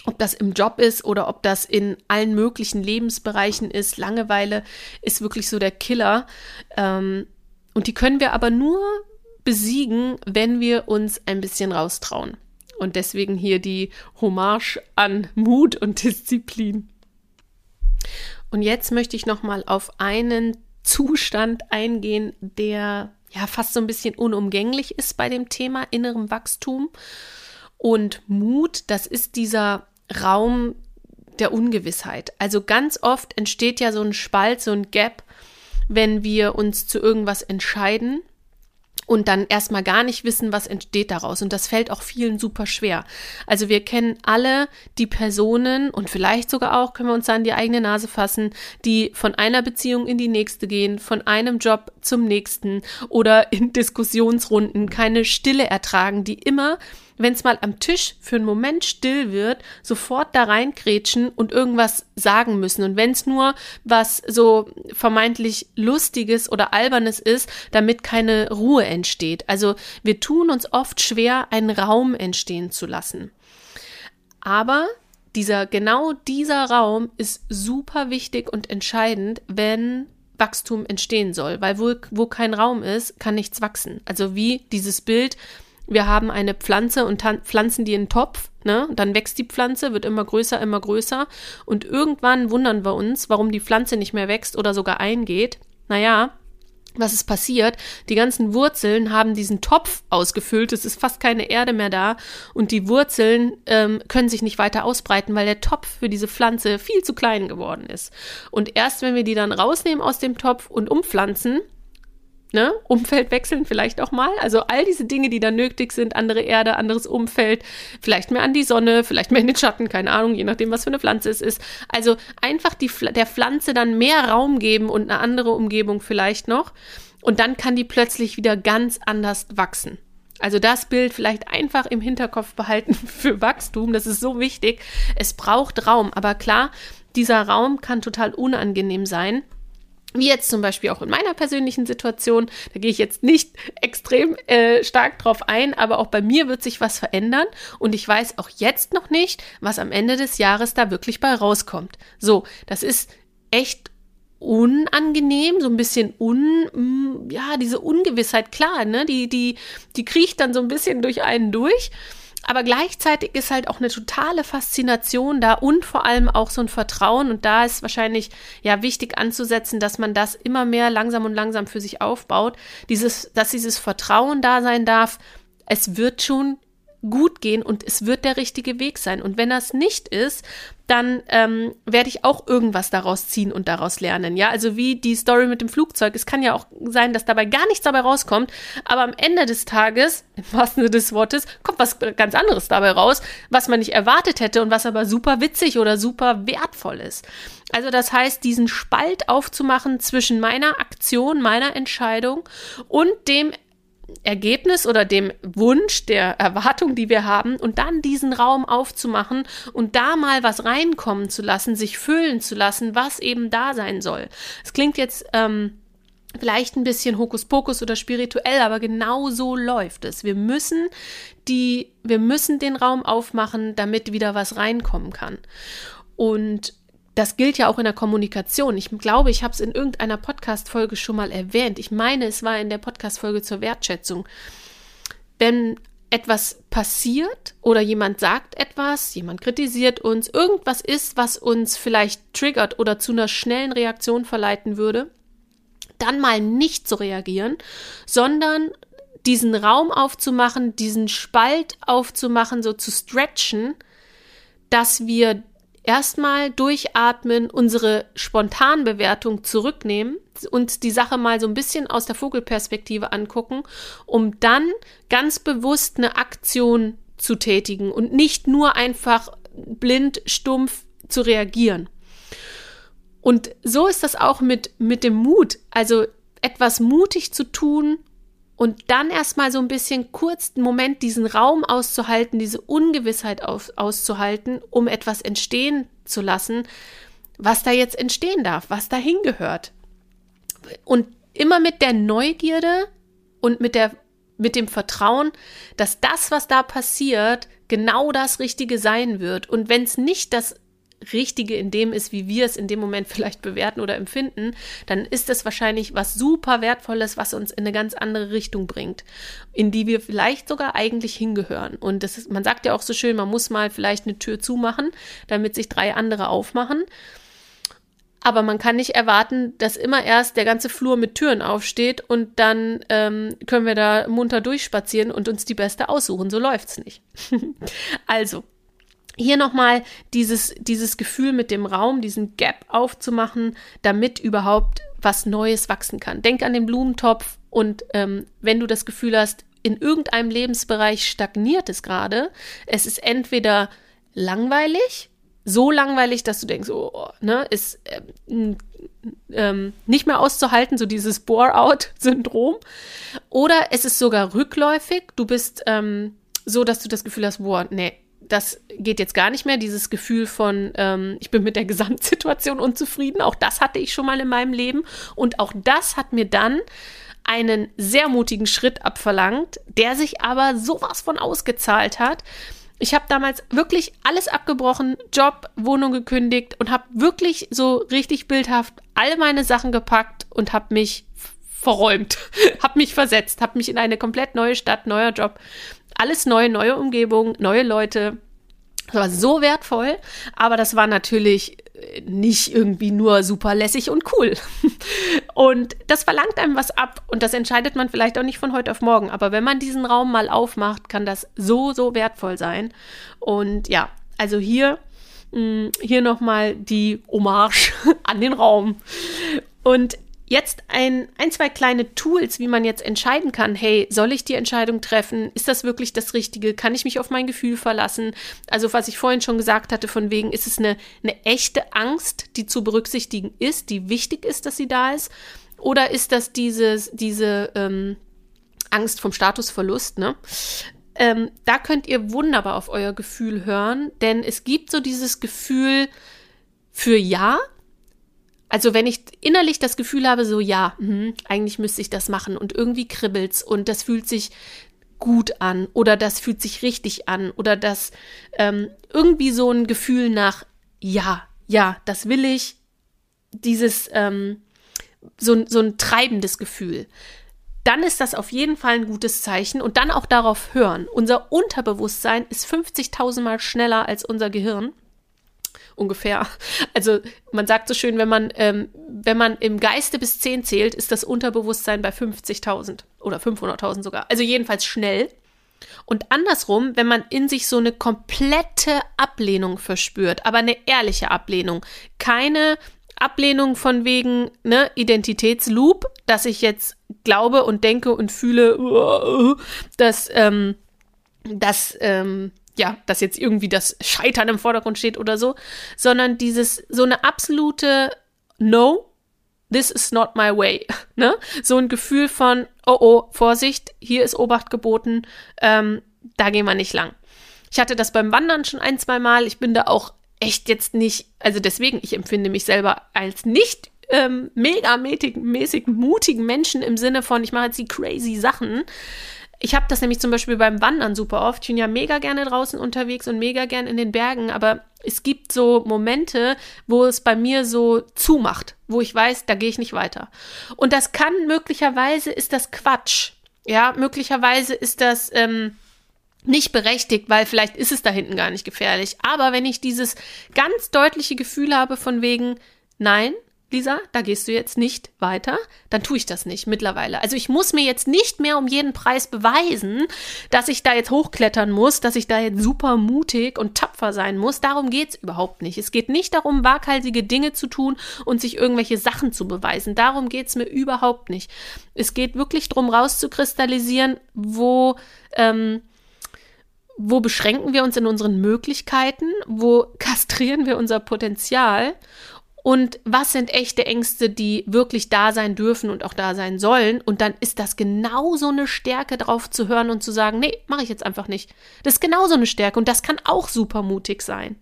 ob das im Job ist oder ob das in allen möglichen Lebensbereichen ist. Langeweile ist wirklich so der Killer. Ähm, und die können wir aber nur besiegen, wenn wir uns ein bisschen raustrauen. Und deswegen hier die Hommage an Mut und Disziplin. Und jetzt möchte ich noch mal auf einen Zustand eingehen, der ja fast so ein bisschen unumgänglich ist bei dem Thema innerem Wachstum. Und Mut, das ist dieser Raum der Ungewissheit. Also ganz oft entsteht ja so ein Spalt, so ein Gap, wenn wir uns zu irgendwas entscheiden und dann erstmal gar nicht wissen, was entsteht daraus. Und das fällt auch vielen super schwer. Also wir kennen alle die Personen und vielleicht sogar auch, können wir uns da an die eigene Nase fassen, die von einer Beziehung in die nächste gehen, von einem Job zum nächsten oder in Diskussionsrunden keine Stille ertragen, die immer wenn es mal am Tisch für einen Moment still wird, sofort da reinkrätschen und irgendwas sagen müssen. Und wenn es nur was so vermeintlich Lustiges oder Albernes ist, damit keine Ruhe entsteht. Also wir tun uns oft schwer, einen Raum entstehen zu lassen. Aber dieser, genau dieser Raum ist super wichtig und entscheidend, wenn Wachstum entstehen soll, weil wo, wo kein Raum ist, kann nichts wachsen. Also wie dieses Bild, wir haben eine Pflanze und pflanzen die in einen Topf, ne? Dann wächst die Pflanze, wird immer größer, immer größer. Und irgendwann wundern wir uns, warum die Pflanze nicht mehr wächst oder sogar eingeht. Naja, was ist passiert? Die ganzen Wurzeln haben diesen Topf ausgefüllt, es ist fast keine Erde mehr da und die Wurzeln ähm, können sich nicht weiter ausbreiten, weil der Topf für diese Pflanze viel zu klein geworden ist. Und erst wenn wir die dann rausnehmen aus dem Topf und umpflanzen, ne? Umfeld wechseln vielleicht auch mal. Also all diese Dinge, die dann nötig sind, andere Erde, anderes Umfeld, vielleicht mehr an die Sonne, vielleicht mehr in den Schatten, keine Ahnung, je nachdem, was für eine Pflanze es ist. Also einfach die, der Pflanze dann mehr Raum geben und eine andere Umgebung vielleicht noch. Und dann kann die plötzlich wieder ganz anders wachsen. Also das Bild vielleicht einfach im Hinterkopf behalten [laughs] für Wachstum. Das ist so wichtig. Es braucht Raum. Aber klar, dieser Raum kann total unangenehm sein. Wie jetzt zum Beispiel auch in meiner persönlichen Situation, da gehe ich jetzt nicht extrem äh, stark drauf ein, aber auch bei mir wird sich was verändern. Und ich weiß auch jetzt noch nicht, was am Ende des Jahres da wirklich bei rauskommt. So, das ist echt unangenehm, so ein bisschen un, mm, ja, diese Ungewissheit, klar, ne, die, die, die kriecht dann so ein bisschen durch einen durch aber gleichzeitig ist halt auch eine totale Faszination da und vor allem auch so ein Vertrauen. Und da ist wahrscheinlich ja wichtig anzusetzen, dass man das immer mehr langsam und langsam für sich aufbaut. Dieses, dass dieses Vertrauen da sein darf. Es wird schon gut gehen und es wird der richtige Weg sein. Und wenn das nicht ist, dann ähm, werde ich auch irgendwas daraus ziehen und daraus lernen. Ja, also wie die Story mit dem Flugzeug. Es kann ja auch sein, dass dabei gar nichts dabei rauskommt, aber am Ende des Tages, [laughs] im wahrsten Sinne des Wortes, kommt was ganz anderes dabei raus, was man nicht erwartet hätte und was aber super witzig oder super wertvoll ist. Also das heißt, diesen Spalt aufzumachen zwischen meiner Aktion, meiner Entscheidung und dem Ergebnis oder dem Wunsch, der Erwartung, die wir haben, und dann diesen Raum aufzumachen und da mal was reinkommen zu lassen, sich füllen zu lassen, was eben da sein soll. Es klingt jetzt ähm, vielleicht ein bisschen Hokuspokus oder spirituell, aber genau so läuft es. Wir müssen die, wir müssen den Raum aufmachen, damit wieder was reinkommen kann. Und das gilt ja auch in der Kommunikation. Ich glaube, ich habe es in irgendeiner Podcast-Folge schon mal erwähnt. Ich meine, es war in der Podcast-Folge zur Wertschätzung. Wenn etwas passiert oder jemand sagt etwas, jemand kritisiert uns, irgendwas ist, was uns vielleicht triggert oder zu einer schnellen Reaktion verleiten würde, dann mal nicht zu reagieren, sondern diesen Raum aufzumachen, diesen Spalt aufzumachen, so zu stretchen, dass wir erstmal durchatmen, unsere Spontanbewertung zurücknehmen und die Sache mal so ein bisschen aus der Vogelperspektive angucken, um dann ganz bewusst eine Aktion zu tätigen und nicht nur einfach blind, stumpf zu reagieren. Und so ist das auch mit, mit dem Mut. Also etwas mutig zu tun und dann erstmal so ein bisschen kurz einen Moment diesen Raum auszuhalten, diese Ungewissheit auf, auszuhalten, um etwas entstehen zu lassen, was da jetzt entstehen darf, was da hingehört. Und immer mit der Neugierde und mit der mit dem Vertrauen, dass das, was da passiert, genau das Richtige sein wird. Und wenn es nicht das Richtige in dem ist, wie wir es in dem Moment vielleicht bewerten oder empfinden, dann ist es wahrscheinlich was super Wertvolles, was uns in eine ganz andere Richtung bringt, in die wir vielleicht sogar eigentlich hingehören. Und das ist, man sagt ja auch so schön, man muss mal vielleicht eine Tür zumachen, damit sich drei andere aufmachen. Aber man kann nicht erwarten, dass immer erst der ganze Flur mit Türen aufsteht und dann ähm, können wir da munter durchspazieren und uns die beste aussuchen. So läuft's nicht. [laughs] also, hier nochmal dieses, dieses Gefühl mit dem Raum, diesen Gap aufzumachen, damit überhaupt was Neues wachsen kann. Denk an den Blumentopf Und ähm, wenn du das Gefühl hast, in irgendeinem Lebensbereich stagniert es gerade, es ist entweder langweilig, so langweilig, dass du denkst, oh, ne, ist ähm, ähm, nicht mehr auszuhalten, so dieses Bore-out-Syndrom. Oder es ist sogar rückläufig, du bist ähm, so, dass du das Gefühl hast, boah, nee, das geht jetzt gar nicht mehr. Dieses Gefühl von, ähm, ich bin mit der [laughs] Gesamtsituation unzufrieden, auch das hatte ich schon mal in meinem Leben. Und auch das hat mir dann einen sehr mutigen Schritt abverlangt, der sich aber sowas von ausgezahlt hat. Ich habe damals wirklich alles abgebrochen, Job, Wohnung gekündigt und habe wirklich so richtig bildhaft all meine Sachen gepackt und habe mich verräumt, [laughs] habe mich versetzt, habe mich in eine komplett neue Stadt, neuer Job, alles neu, neue Umgebung, neue Leute. Das war so wertvoll, aber das war natürlich nicht irgendwie nur super lässig und cool. [laughs] Und das verlangt einem was ab und das entscheidet man vielleicht auch nicht von heute auf morgen. Aber wenn man diesen Raum mal aufmacht, kann das so, so wertvoll sein. Und ja, also hier, mm, hier nochmal die Hommage [laughs] an den Raum. Und Jetzt ein, ein, zwei kleine Tools, wie man jetzt entscheiden kann, hey, soll ich die Entscheidung treffen? Ist das wirklich das Richtige? Kann ich mich auf mein Gefühl verlassen? Also, was ich vorhin schon gesagt hatte, von wegen, ist es eine, eine echte Angst, die zu berücksichtigen ist, die wichtig ist, dass sie da ist? Oder ist das dieses, diese ähm, Angst vom Statusverlust, ne? Ähm, da könnt ihr wunderbar auf euer Gefühl hören, denn es gibt so dieses Gefühl für Ja, also wenn ich innerlich das Gefühl habe, so ja, mh, eigentlich müsste ich das machen und irgendwie kribbelt's und das fühlt sich gut an oder das fühlt sich richtig an oder das ähm, irgendwie so ein Gefühl nach ja, ja, das will ich, dieses ähm, so, so ein treibendes Gefühl dann ist das auf jeden Fall ein gutes Zeichen und dann auch darauf hören. Unser Unterbewusstsein ist 50.000 Mal schneller als unser Gehirn ungefähr. Also man sagt so schön, wenn man, ähm, wenn man im Geiste bis 10 zählt, ist das Unterbewusstsein bei 50.000 oder 500.000 sogar. Also jedenfalls schnell. Und andersrum, wenn man in sich so eine komplette Ablehnung verspürt, aber eine ehrliche Ablehnung, keine Ablehnung von wegen ne, Identitätsloop, dass ich jetzt glaube und denke und fühle, dass, ähm, dass ähm, ja, dass jetzt irgendwie das Scheitern im Vordergrund steht oder so, sondern dieses, so eine absolute No, this is not my way, [laughs] ne? So ein Gefühl von, oh oh, Vorsicht, hier ist Obacht geboten, ähm, da gehen wir nicht lang. Ich hatte das beim Wandern schon ein, zwei Mal. Ich bin da auch echt jetzt nicht, also deswegen, ich empfinde mich selber als nicht ähm, megamäßig mutigen Menschen im Sinne von, ich mache jetzt die crazy Sachen, ich habe das nämlich zum Beispiel beim Wandern super oft. Ich bin ja mega gerne draußen unterwegs und mega gerne in den Bergen, aber es gibt so Momente, wo es bei mir so zumacht, wo ich weiß, da gehe ich nicht weiter. Und das kann möglicherweise ist das Quatsch. Ja, möglicherweise ist das ähm, nicht berechtigt, weil vielleicht ist es da hinten gar nicht gefährlich. Aber wenn ich dieses ganz deutliche Gefühl habe von wegen, nein, Lisa, da gehst du jetzt nicht weiter, dann tue ich das nicht mittlerweile. Also ich muss mir jetzt nicht mehr um jeden Preis beweisen, dass ich da jetzt hochklettern muss, dass ich da jetzt super mutig und tapfer sein muss. Darum geht es überhaupt nicht. Es geht nicht darum, waghalsige Dinge zu tun und sich irgendwelche Sachen zu beweisen. Darum geht es mir überhaupt nicht. Es geht wirklich darum, rauszukristallisieren, wo. Ähm, wo beschränken wir uns in unseren Möglichkeiten? Wo [laughs] kastrieren wir unser Potenzial? Und was sind echte Ängste, die wirklich da sein dürfen und auch da sein sollen. Und dann ist das genauso eine Stärke, drauf zu hören und zu sagen, nee, mache ich jetzt einfach nicht. Das ist genauso eine Stärke und das kann auch super mutig sein.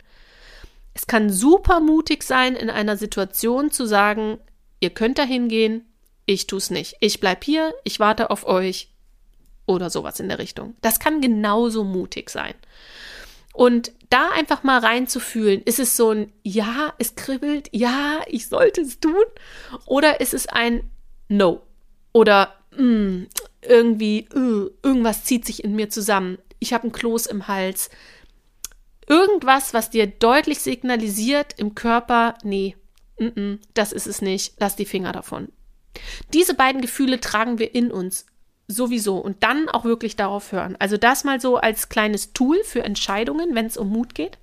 Es kann super mutig sein, in einer Situation zu sagen, ihr könnt da hingehen, ich tue es nicht. Ich bleib hier, ich warte auf euch oder sowas in der Richtung. Das kann genauso mutig sein. Und da einfach mal reinzufühlen, ist es so ein Ja, es kribbelt, ja, ich sollte es tun? Oder ist es ein No? Oder mm, irgendwie, uh, irgendwas zieht sich in mir zusammen. Ich habe einen Kloß im Hals. Irgendwas, was dir deutlich signalisiert im Körper, nee, mm -mm, das ist es nicht, lass die Finger davon. Diese beiden Gefühle tragen wir in uns sowieso und dann auch wirklich darauf hören. Also das mal so als kleines Tool für Entscheidungen, wenn es um Mut geht.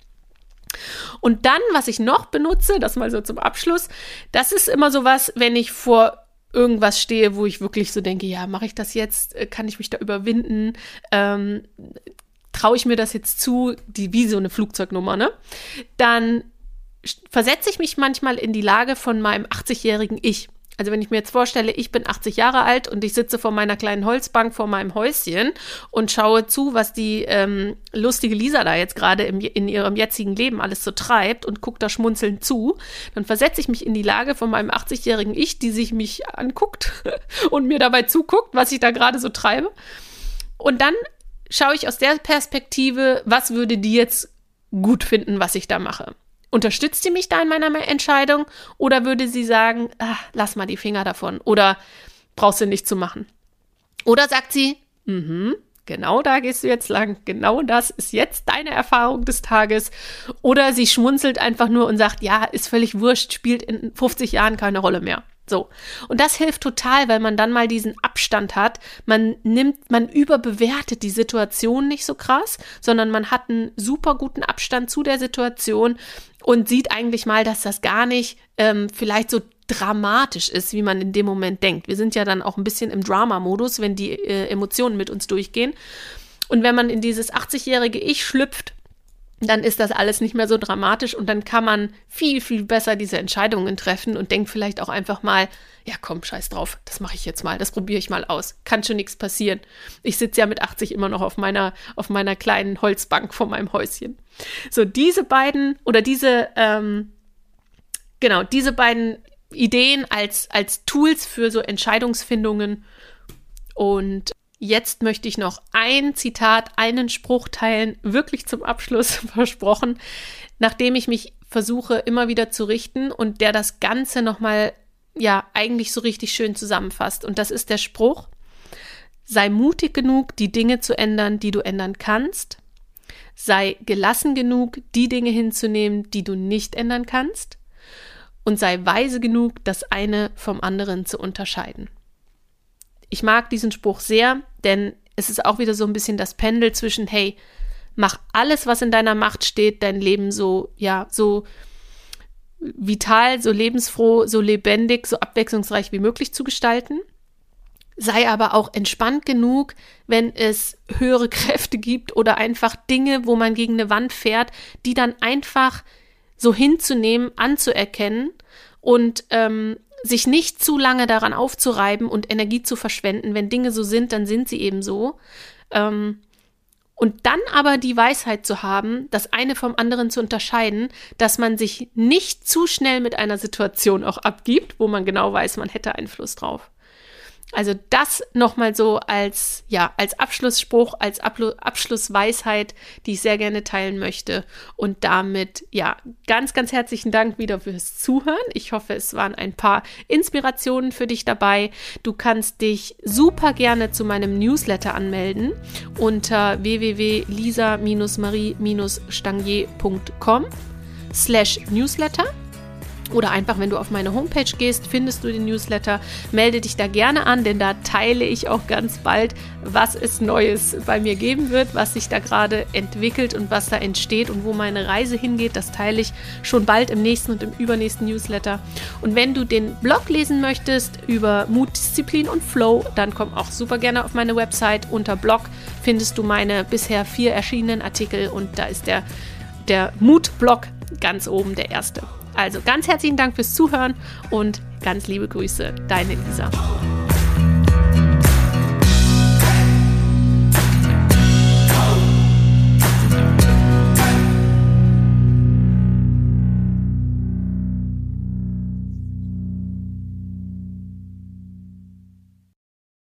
Und dann, was ich noch benutze, das mal so zum Abschluss, das ist immer so was, wenn ich vor irgendwas stehe, wo ich wirklich so denke, ja, mache ich das jetzt? Äh, kann ich mich da überwinden? Ähm, Traue ich mir das jetzt zu? Die, wie so eine Flugzeugnummer, ne? Dann versetze ich mich manchmal in die Lage von meinem 80-jährigen Ich. Also wenn ich mir jetzt vorstelle, ich bin 80 Jahre alt und ich sitze vor meiner kleinen Holzbank vor meinem Häuschen und schaue zu, was die ähm, lustige Lisa da jetzt gerade in ihrem jetzigen Leben alles so treibt und gucke da schmunzelnd zu, dann versetze ich mich in die Lage von meinem 80-jährigen Ich, die sich mich anguckt [laughs] und mir dabei zuguckt, was ich da gerade so treibe. Und dann schaue ich aus der Perspektive, was würde die jetzt gut finden, was ich da mache. Unterstützt sie mich da in meiner Entscheidung oder würde sie sagen, ach, lass mal die Finger davon oder brauchst du nicht zu machen? Oder sagt sie, mhm, genau da gehst du jetzt lang, genau das ist jetzt deine Erfahrung des Tages. Oder sie schmunzelt einfach nur und sagt, ja, ist völlig wurscht, spielt in 50 Jahren keine Rolle mehr. So. Und das hilft total, weil man dann mal diesen Abstand hat. Man nimmt, man überbewertet die Situation nicht so krass, sondern man hat einen super guten Abstand zu der Situation und sieht eigentlich mal, dass das gar nicht ähm, vielleicht so dramatisch ist, wie man in dem Moment denkt. Wir sind ja dann auch ein bisschen im Drama-Modus, wenn die äh, Emotionen mit uns durchgehen. Und wenn man in dieses 80-jährige Ich schlüpft, dann ist das alles nicht mehr so dramatisch und dann kann man viel, viel besser diese Entscheidungen treffen und denkt vielleicht auch einfach mal, ja komm, scheiß drauf, das mache ich jetzt mal, das probiere ich mal aus. Kann schon nichts passieren. Ich sitze ja mit 80 immer noch auf meiner, auf meiner kleinen Holzbank vor meinem Häuschen. So, diese beiden oder diese, ähm, genau, diese beiden Ideen als, als Tools für so Entscheidungsfindungen und Jetzt möchte ich noch ein Zitat, einen Spruch teilen, wirklich zum Abschluss [laughs] versprochen, nachdem ich mich versuche immer wieder zu richten und der das Ganze nochmal, ja, eigentlich so richtig schön zusammenfasst. Und das ist der Spruch, sei mutig genug, die Dinge zu ändern, die du ändern kannst. Sei gelassen genug, die Dinge hinzunehmen, die du nicht ändern kannst. Und sei weise genug, das eine vom anderen zu unterscheiden. Ich mag diesen Spruch sehr, denn es ist auch wieder so ein bisschen das Pendel zwischen, hey, mach alles, was in deiner Macht steht, dein Leben so, ja, so vital, so lebensfroh, so lebendig, so abwechslungsreich wie möglich zu gestalten. Sei aber auch entspannt genug, wenn es höhere [laughs] Kräfte gibt oder einfach Dinge, wo man gegen eine Wand fährt, die dann einfach so hinzunehmen, anzuerkennen und ähm, sich nicht zu lange daran aufzureiben und Energie zu verschwenden. Wenn Dinge so sind, dann sind sie eben so. Ähm, und dann aber die Weisheit zu haben, das eine vom anderen zu unterscheiden, dass man sich nicht zu schnell mit einer Situation auch abgibt, wo man genau weiß, man hätte Einfluss drauf. Also das nochmal so als, ja, als Abschlussspruch, als Ablu Abschlussweisheit, die ich sehr gerne teilen möchte. Und damit, ja, ganz, ganz herzlichen Dank wieder fürs Zuhören. Ich hoffe, es waren ein paar Inspirationen für dich dabei. Du kannst dich super gerne zu meinem Newsletter anmelden unter www.lisa-marie-stangier.com slash Newsletter. Oder einfach, wenn du auf meine Homepage gehst, findest du den Newsletter. Melde dich da gerne an, denn da teile ich auch ganz bald, was es Neues bei mir geben wird, was sich da gerade entwickelt und was da entsteht und wo meine Reise hingeht. Das teile ich schon bald im nächsten und im übernächsten Newsletter. Und wenn du den Blog lesen möchtest über Mut, Disziplin und Flow, dann komm auch super gerne auf meine Website. Unter Blog findest du meine bisher vier erschienenen Artikel und da ist der, der Mut-Blog ganz oben der erste. Also ganz herzlichen Dank fürs Zuhören und ganz liebe Grüße, deine Lisa.